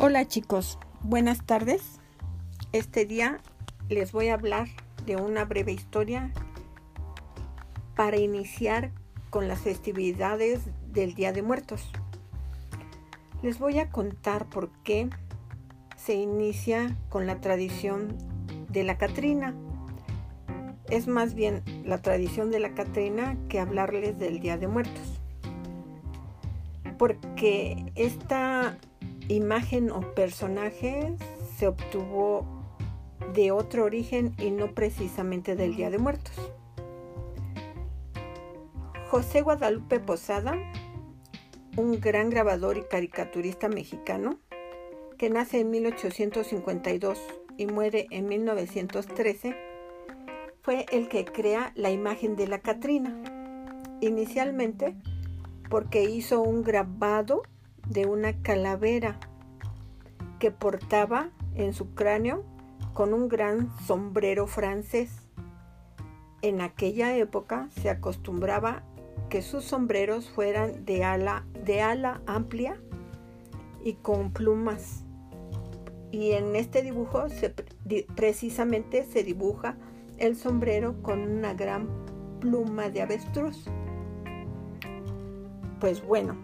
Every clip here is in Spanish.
Hola chicos, buenas tardes. Este día les voy a hablar de una breve historia para iniciar con las festividades del Día de Muertos. Les voy a contar por qué se inicia con la tradición de la Catrina. Es más bien la tradición de la Catrina que hablarles del Día de Muertos. Porque esta imagen o personaje se obtuvo de otro origen y no precisamente del Día de Muertos. José Guadalupe Posada, un gran grabador y caricaturista mexicano, que nace en 1852 y muere en 1913, fue el que crea la imagen de la Catrina, inicialmente porque hizo un grabado de una calavera que portaba en su cráneo con un gran sombrero francés. En aquella época se acostumbraba que sus sombreros fueran de ala, de ala amplia y con plumas. Y en este dibujo precisamente se dibuja el sombrero con una gran pluma de avestruz. Pues bueno,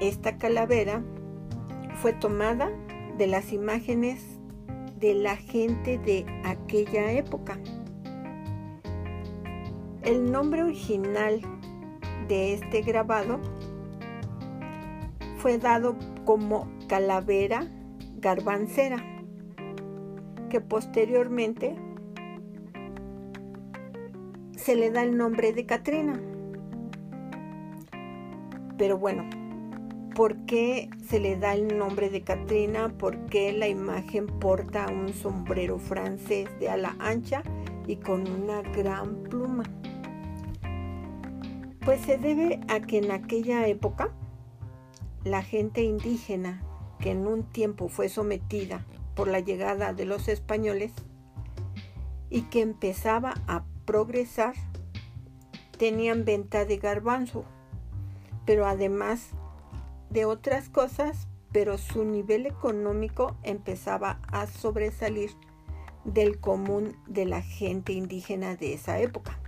esta calavera fue tomada de las imágenes de la gente de aquella época. El nombre original de este grabado fue dado como calavera garbancera, que posteriormente se le da el nombre de Catrina. Pero bueno, ¿Por qué se le da el nombre de Catrina? ¿Por qué la imagen porta un sombrero francés de ala ancha y con una gran pluma? Pues se debe a que en aquella época la gente indígena que en un tiempo fue sometida por la llegada de los españoles y que empezaba a progresar, tenían venta de garbanzo, pero además de otras cosas, pero su nivel económico empezaba a sobresalir del común de la gente indígena de esa época.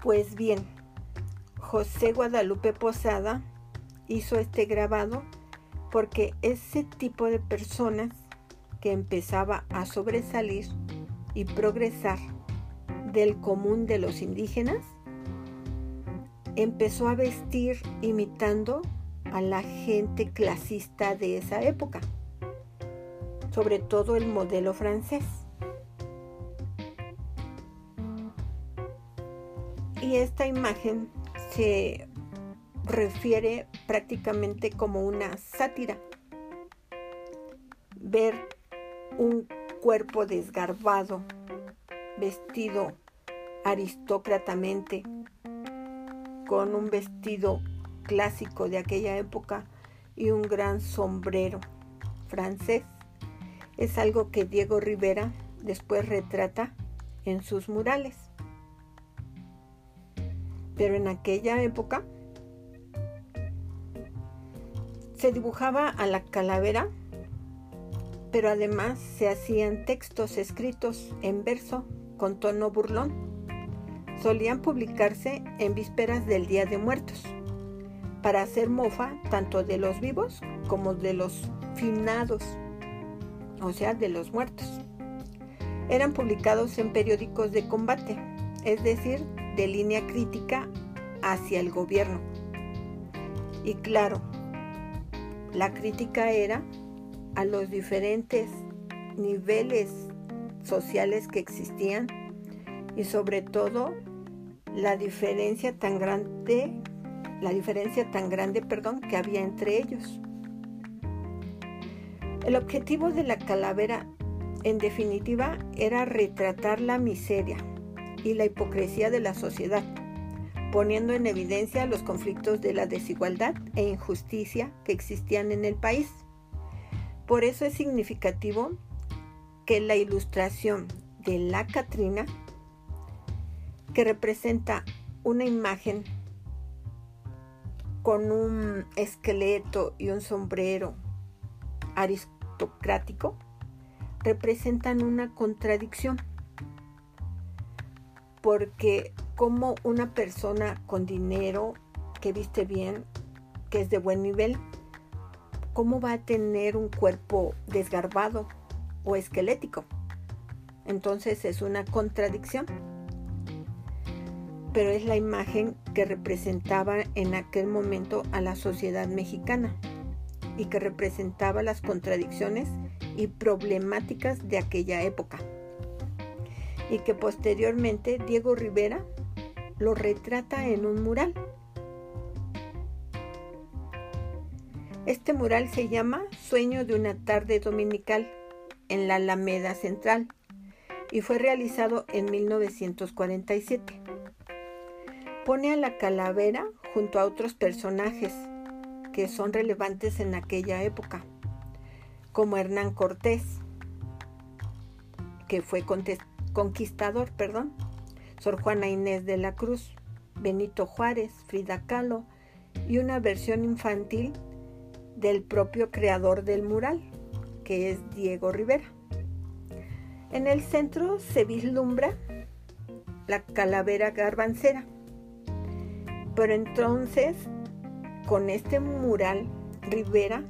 Pues bien, José Guadalupe Posada hizo este grabado porque ese tipo de personas que empezaba a sobresalir y progresar del común de los indígenas empezó a vestir imitando a la gente clasista de esa época, sobre todo el modelo francés. Y esta imagen se refiere prácticamente como una sátira. Ver un cuerpo desgarbado, vestido aristócratamente, con un vestido clásico de aquella época y un gran sombrero francés. Es algo que Diego Rivera después retrata en sus murales. Pero en aquella época se dibujaba a la calavera, pero además se hacían textos escritos en verso con tono burlón solían publicarse en vísperas del Día de Muertos, para hacer mofa tanto de los vivos como de los finados, o sea, de los muertos. Eran publicados en periódicos de combate, es decir, de línea crítica hacia el gobierno. Y claro, la crítica era a los diferentes niveles sociales que existían y sobre todo la diferencia tan grande, la diferencia tan grande, perdón, que había entre ellos. El objetivo de la calavera, en definitiva, era retratar la miseria y la hipocresía de la sociedad, poniendo en evidencia los conflictos de la desigualdad e injusticia que existían en el país. Por eso es significativo que la ilustración de la Catrina que representa una imagen con un esqueleto y un sombrero aristocrático representan una contradicción porque como una persona con dinero que viste bien, que es de buen nivel, ¿cómo va a tener un cuerpo desgarbado o esquelético? Entonces es una contradicción. Pero es la imagen que representaba en aquel momento a la sociedad mexicana y que representaba las contradicciones y problemáticas de aquella época. Y que posteriormente Diego Rivera lo retrata en un mural. Este mural se llama Sueño de una tarde dominical en la Alameda Central y fue realizado en 1947. Pone a la calavera junto a otros personajes que son relevantes en aquella época, como Hernán Cortés, que fue conquistador, perdón, Sor Juana Inés de la Cruz, Benito Juárez, Frida Kahlo y una versión infantil del propio creador del mural, que es Diego Rivera. En el centro se vislumbra la calavera garbancera. Pero entonces, con este mural, Rivera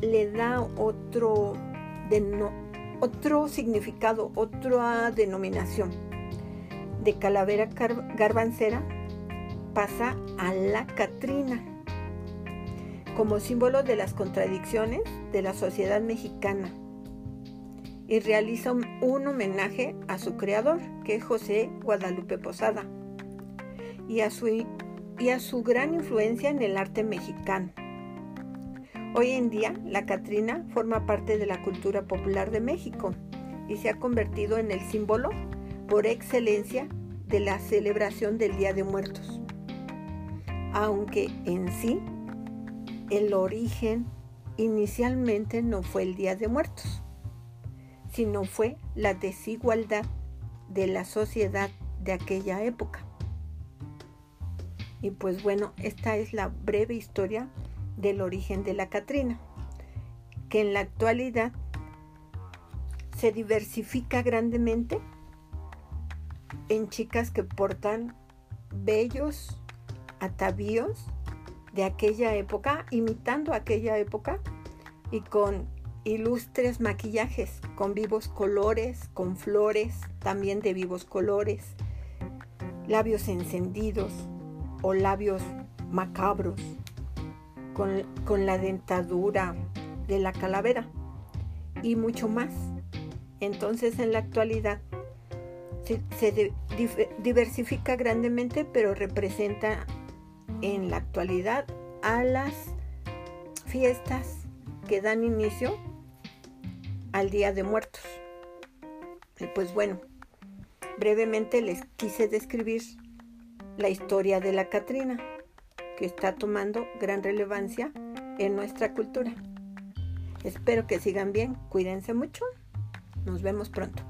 le da otro, otro significado, otra denominación. De calavera garbancera pasa a la Catrina, como símbolo de las contradicciones de la sociedad mexicana. Y realiza un, homenaje a su creador, que es José Guadalupe Posada, y a, su, y a su gran influencia en el arte mexicano. Hoy en día, la Catrina forma parte de la cultura popular de México y se ha convertido en el símbolo por excelencia de la celebración del Día de Muertos. Aunque en sí, el origen inicialmente no fue el Día de Muertos, sino fue la desigualdad de la sociedad de aquella época. Y pues bueno, esta es la breve historia del origen de la Catrina, que en la actualidad se diversifica grandemente en chicas que portan bellos atavíos de aquella época, imitando aquella época y con ilustres maquillajes con vivos colores, con flores también de vivos colores, labios encendidos o labios macabros, con, la dentadura de la calavera y mucho más. Entonces en la actualidad se, diversifica grandemente, pero representa en la actualidad a las fiestas que dan inicio al Día de Muertos. Y pues bueno, brevemente les quise describir la historia de la Catrina, que está tomando gran relevancia en nuestra cultura. Espero que sigan bien, cuídense mucho, nos vemos pronto.